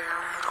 Yeah.